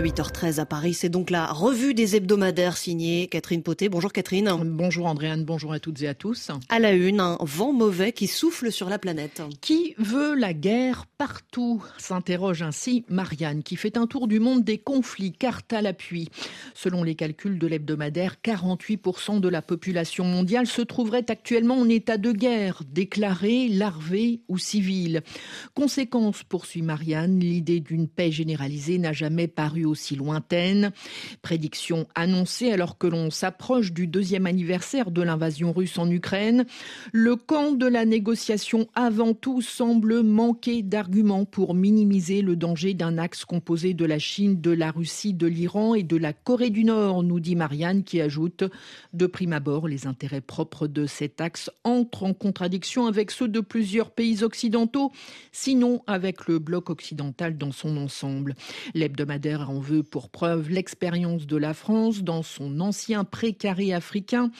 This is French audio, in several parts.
8h13 à Paris, c'est donc la revue des hebdomadaires signée Catherine Poté. Bonjour Catherine. Bonjour Andréane, bonjour à toutes et à tous. À la une, un vent mauvais qui souffle sur la planète. Qui veut la guerre partout? s'interroge ainsi Marianne, qui fait un tour du monde des conflits, carte à l'appui. Selon les calculs de l'hebdomadaire, 48% de la population mondiale se trouverait actuellement en état de guerre, déclarée, larvée ou civile. Conséquence, poursuit Marianne, l'idée d'une paix généralisée n'a jamais paru aussi lointaine. Prédiction annoncée alors que l'on s'approche du deuxième anniversaire de l'invasion russe en Ukraine. Le camp de la négociation avant tout semble manquer d'arguments pour minimiser le danger d'un axe composé de la Chine, de la Russie, de l'Iran et de la Corée du Nord, nous dit Marianne qui ajoute de prime abord les intérêts propres de cet axe entrent en contradiction avec ceux de plusieurs pays occidentaux, sinon avec le bloc occidental dans son ensemble. L'hebdomadaire en veut pour preuve l'expérience de la France dans son ancien précaré africain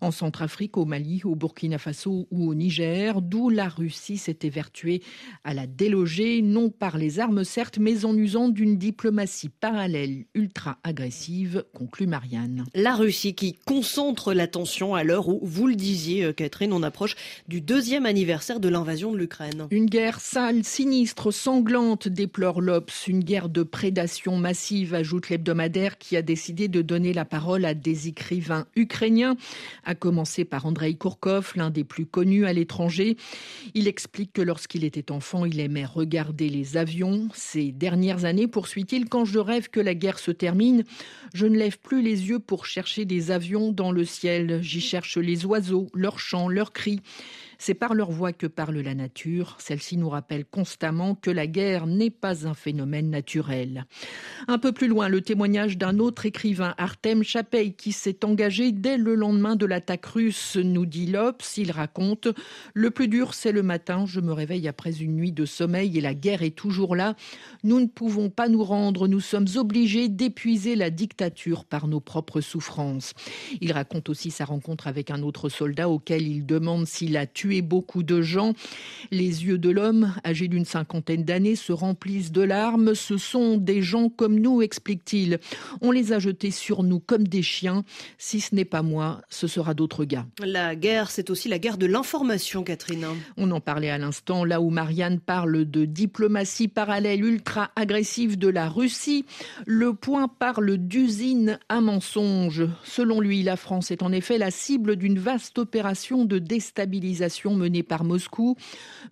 en Centrafrique, au Mali, au Burkina Faso ou au Niger, d'où la Russie s'est évertuée à la déloger, non par les armes certes, mais en usant d'une diplomatie parallèle ultra agressive, conclut Marianne. La Russie qui concentre l'attention à l'heure où, vous le disiez euh, Catherine, on approche du deuxième anniversaire de l'invasion de l'Ukraine. Une guerre sale, sinistre, sanglante, déplore l'Obs, une guerre de prédation massive, ajoute l'hebdomadaire qui a décidé de donner la parole à des écrivains ukrainiens à commencer par Andrei Kourkov, l'un des plus connus à l'étranger. Il explique que lorsqu'il était enfant, il aimait regarder les avions. Ces dernières années, poursuit-il, quand je rêve que la guerre se termine, je ne lève plus les yeux pour chercher des avions dans le ciel. J'y cherche les oiseaux, leurs chants, leurs cris. C'est par leur voix que parle la nature. Celle-ci nous rappelle constamment que la guerre n'est pas un phénomène naturel. Un peu plus loin, le témoignage d'un autre écrivain, Artem Chapey, qui s'est engagé dès le lendemain de l'attaque russe, nous dit l'Obs. Il raconte Le plus dur, c'est le matin. Je me réveille après une nuit de sommeil et la guerre est toujours là. Nous ne pouvons pas nous rendre. Nous sommes obligés d'épuiser la dictature par nos propres souffrances. Il raconte aussi sa rencontre avec un autre soldat auquel il demande s'il a tué beaucoup de gens. Les yeux de l'homme, âgé d'une cinquantaine d'années, se remplissent de larmes. Ce sont des gens comme nous, explique-t-il. On les a jetés sur nous comme des chiens. Si ce n'est pas moi, ce sera d'autres gars. La guerre, c'est aussi la guerre de l'information, Catherine. On en parlait à l'instant, là où Marianne parle de diplomatie parallèle ultra agressive de la Russie. Le point parle d'usine à mensonges. Selon lui, la France est en effet la cible d'une vaste opération de déstabilisation menée par Moscou,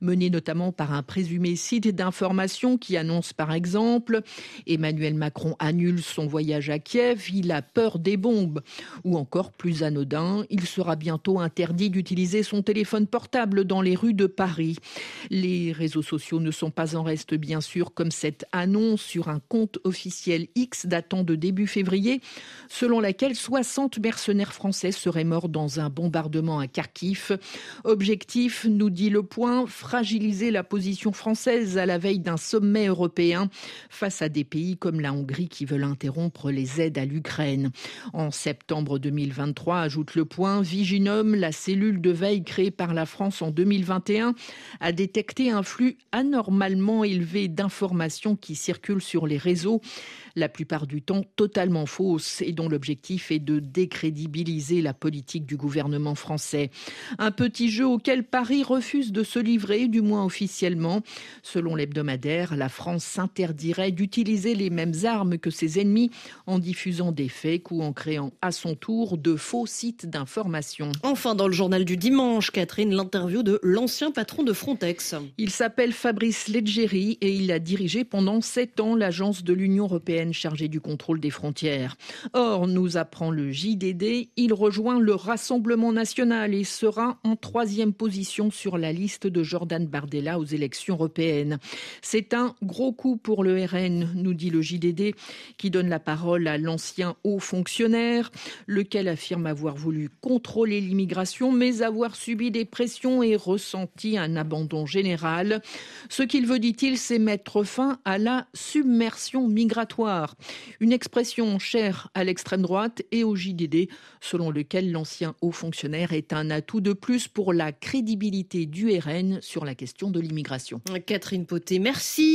menée notamment par un présumé site d'information qui annonce par exemple Emmanuel Macron annule son voyage à Kiev, il a peur des bombes. Ou encore plus anodin, il sera bientôt interdit d'utiliser son téléphone portable dans les rues de Paris. Les réseaux sociaux ne sont pas en reste bien sûr comme cette annonce sur un compte officiel X datant de début février selon laquelle 60 mercenaires français seraient morts dans un bombardement à Kharkiv. Objectif Nous dit le point, fragiliser la position française à la veille d'un sommet européen face à des pays comme la Hongrie qui veulent interrompre les aides à l'Ukraine. En septembre 2023, ajoute le point, Viginum, la cellule de veille créée par la France en 2021, a détecté un flux anormalement élevé d'informations qui circulent sur les réseaux la plupart du temps totalement fausses et dont l'objectif est de décrédibiliser la politique du gouvernement français. Un petit jeu auquel Paris refuse de se livrer, du moins officiellement. Selon l'hebdomadaire, la France s'interdirait d'utiliser les mêmes armes que ses ennemis en diffusant des fakes ou en créant à son tour de faux sites d'information. Enfin, dans le journal du dimanche, Catherine, l'interview de l'ancien patron de Frontex. Il s'appelle Fabrice Leggeri et il a dirigé pendant sept ans l'agence de l'Union européenne chargé du contrôle des frontières. Or, nous apprend le JDD, il rejoint le Rassemblement national et sera en troisième position sur la liste de Jordan Bardella aux élections européennes. C'est un gros coup pour le RN, nous dit le JDD, qui donne la parole à l'ancien haut fonctionnaire, lequel affirme avoir voulu contrôler l'immigration, mais avoir subi des pressions et ressenti un abandon général. Ce qu'il veut, dit-il, c'est mettre fin à la submersion migratoire une expression chère à l'extrême droite et au JDD, selon lequel l'ancien haut fonctionnaire est un atout de plus pour la crédibilité du RN sur la question de l'immigration. Catherine Poté, merci.